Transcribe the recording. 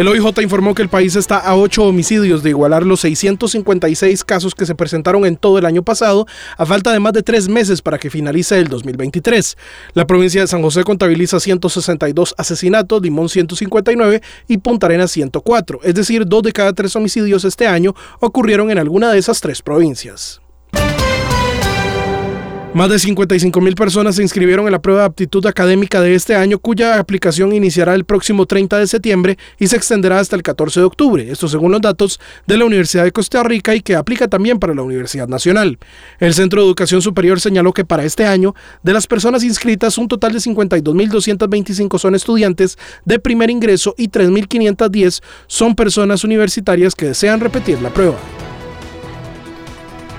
El OIJ informó que el país está a ocho homicidios de igualar los 656 casos que se presentaron en todo el año pasado, a falta de más de tres meses para que finalice el 2023. La provincia de San José contabiliza 162 asesinatos, Limón 159 y Punta Arenas 104, es decir, dos de cada tres homicidios este año ocurrieron en alguna de esas tres provincias. Más de 55 mil personas se inscribieron en la prueba de aptitud académica de este año, cuya aplicación iniciará el próximo 30 de septiembre y se extenderá hasta el 14 de octubre. Esto según los datos de la Universidad de Costa Rica y que aplica también para la Universidad Nacional. El Centro de Educación Superior señaló que para este año, de las personas inscritas, un total de 52.225 son estudiantes de primer ingreso y 3.510 son personas universitarias que desean repetir la prueba.